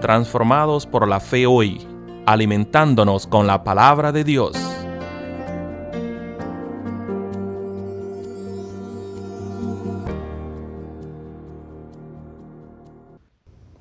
transformados por la fe hoy, alimentándonos con la palabra de Dios.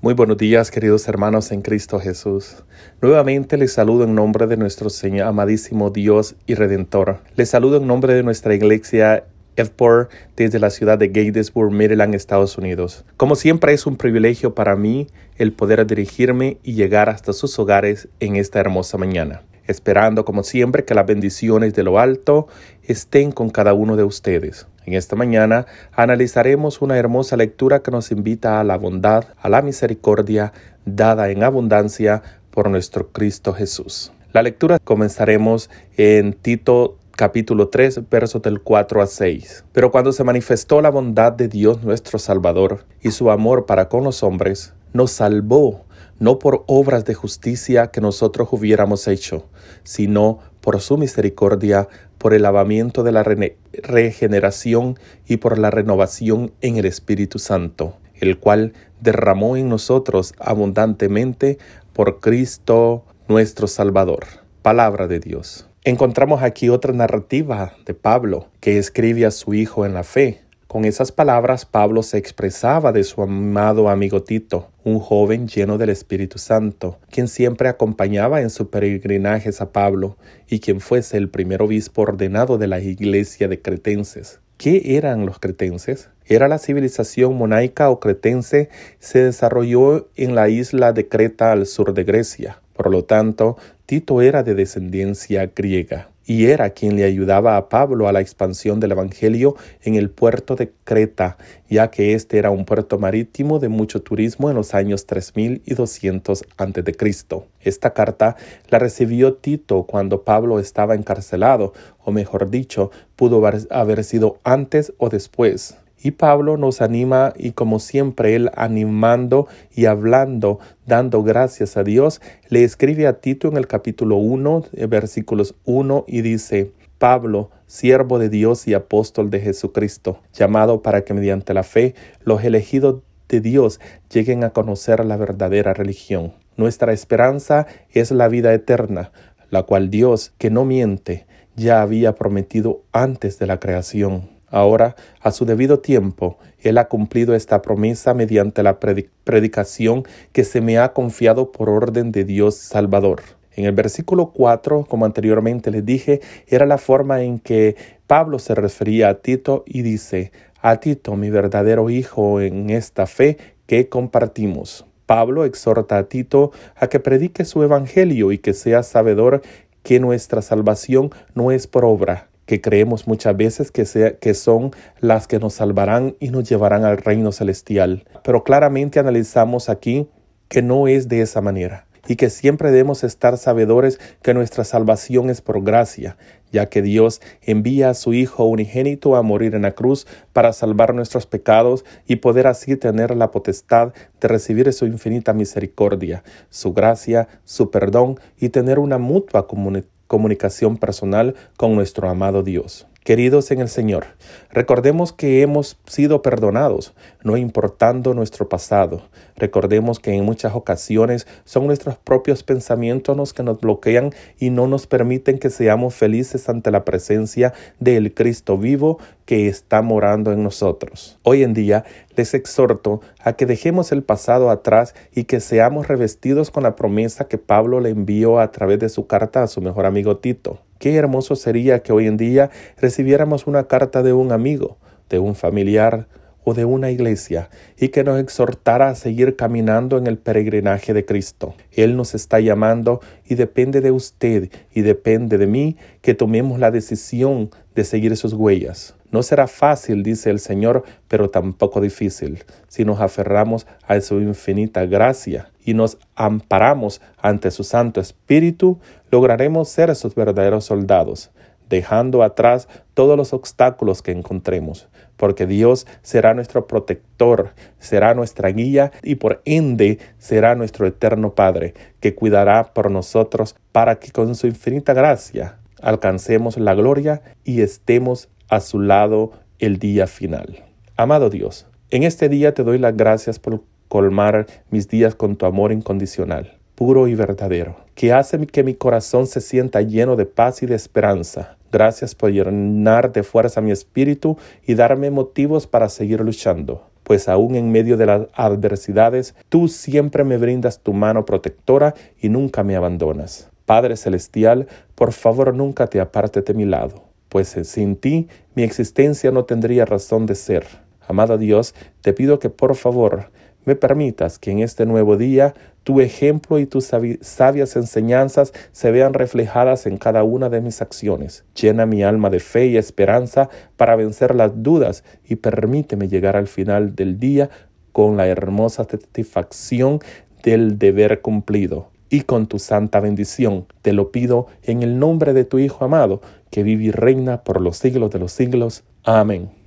Muy buenos días, queridos hermanos en Cristo Jesús. Nuevamente les saludo en nombre de nuestro Señor, amadísimo Dios y Redentor. Les saludo en nombre de nuestra iglesia Edport desde la ciudad de Gatesburg, Maryland, Estados Unidos. Como siempre es un privilegio para mí el poder dirigirme y llegar hasta sus hogares en esta hermosa mañana, esperando como siempre que las bendiciones de lo alto estén con cada uno de ustedes. En esta mañana analizaremos una hermosa lectura que nos invita a la bondad, a la misericordia dada en abundancia por nuestro Cristo Jesús. La lectura comenzaremos en Tito capítulo 3, versos del 4 a 6. Pero cuando se manifestó la bondad de Dios nuestro Salvador y su amor para con los hombres, nos salvó no por obras de justicia que nosotros hubiéramos hecho, sino por su misericordia, por el lavamiento de la regeneración y por la renovación en el Espíritu Santo, el cual derramó en nosotros abundantemente por Cristo nuestro Salvador. Palabra de Dios. Encontramos aquí otra narrativa de Pablo que escribe a su hijo en la fe. Con esas palabras Pablo se expresaba de su amado amigo Tito, un joven lleno del Espíritu Santo, quien siempre acompañaba en sus peregrinajes a Pablo y quien fuese el primer obispo ordenado de la iglesia de cretenses. ¿Qué eran los cretenses? Era la civilización monaica o cretense se desarrolló en la isla de Creta al sur de Grecia. Por lo tanto, Tito era de descendencia griega y era quien le ayudaba a Pablo a la expansión del Evangelio en el puerto de Creta, ya que este era un puerto marítimo de mucho turismo en los años 3200 a.C. Esta carta la recibió Tito cuando Pablo estaba encarcelado, o mejor dicho, pudo haber sido antes o después. Y Pablo nos anima y como siempre él animando y hablando, dando gracias a Dios, le escribe a Tito en el capítulo 1, eh, versículos 1 y dice, Pablo, siervo de Dios y apóstol de Jesucristo, llamado para que mediante la fe los elegidos de Dios lleguen a conocer la verdadera religión. Nuestra esperanza es la vida eterna, la cual Dios, que no miente, ya había prometido antes de la creación. Ahora, a su debido tiempo, Él ha cumplido esta promesa mediante la predicación que se me ha confiado por orden de Dios Salvador. En el versículo 4, como anteriormente les dije, era la forma en que Pablo se refería a Tito y dice, a Tito, mi verdadero hijo en esta fe que compartimos. Pablo exhorta a Tito a que predique su evangelio y que sea sabedor que nuestra salvación no es por obra, que creemos muchas veces que, sea, que son las que nos salvarán y nos llevarán al reino celestial. Pero claramente analizamos aquí que no es de esa manera y que siempre debemos estar sabedores que nuestra salvación es por gracia, ya que Dios envía a su Hijo unigénito a morir en la cruz para salvar nuestros pecados y poder así tener la potestad de recibir su infinita misericordia, su gracia, su perdón y tener una mutua comunicación comunicación personal con nuestro amado Dios. Queridos en el Señor, recordemos que hemos sido perdonados, no importando nuestro pasado. Recordemos que en muchas ocasiones son nuestros propios pensamientos los que nos bloquean y no nos permiten que seamos felices ante la presencia del Cristo vivo que está morando en nosotros. Hoy en día les exhorto a que dejemos el pasado atrás y que seamos revestidos con la promesa que Pablo le envió a través de su carta a su mejor amigo Tito. Qué hermoso sería que hoy en día recibiéramos una carta de un amigo, de un familiar o de una iglesia y que nos exhortara a seguir caminando en el peregrinaje de Cristo. Él nos está llamando y depende de usted y depende de mí que tomemos la decisión de seguir sus huellas. No será fácil, dice el Señor, pero tampoco difícil, si nos aferramos a su infinita gracia y nos amparamos ante su Santo Espíritu, lograremos ser esos verdaderos soldados, dejando atrás todos los obstáculos que encontremos, porque Dios será nuestro protector, será nuestra guía y por ende será nuestro eterno Padre, que cuidará por nosotros para que con su infinita gracia alcancemos la gloria y estemos a su lado el día final. Amado Dios, en este día te doy las gracias por colmar mis días con tu amor incondicional, puro y verdadero, que hace que mi corazón se sienta lleno de paz y de esperanza. Gracias por llenar de fuerza mi espíritu y darme motivos para seguir luchando pues aún en medio de las adversidades, tú siempre me brindas tu mano protectora y nunca me abandonas. Padre Celestial, por favor nunca te aparte de mi lado, pues sin ti mi existencia no tendría razón de ser. Amado Dios, te pido que por favor me permitas que en este nuevo día tu ejemplo y tus sabias enseñanzas se vean reflejadas en cada una de mis acciones. Llena mi alma de fe y esperanza para vencer las dudas y permíteme llegar al final del día con la hermosa satisfacción del deber cumplido. Y con tu santa bendición te lo pido en el nombre de tu Hijo amado, que vive y reina por los siglos de los siglos. Amén.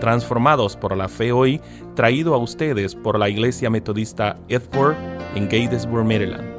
Transformados por la fe hoy, traído a ustedes por la Iglesia Metodista Edward en Gatesburg, Maryland.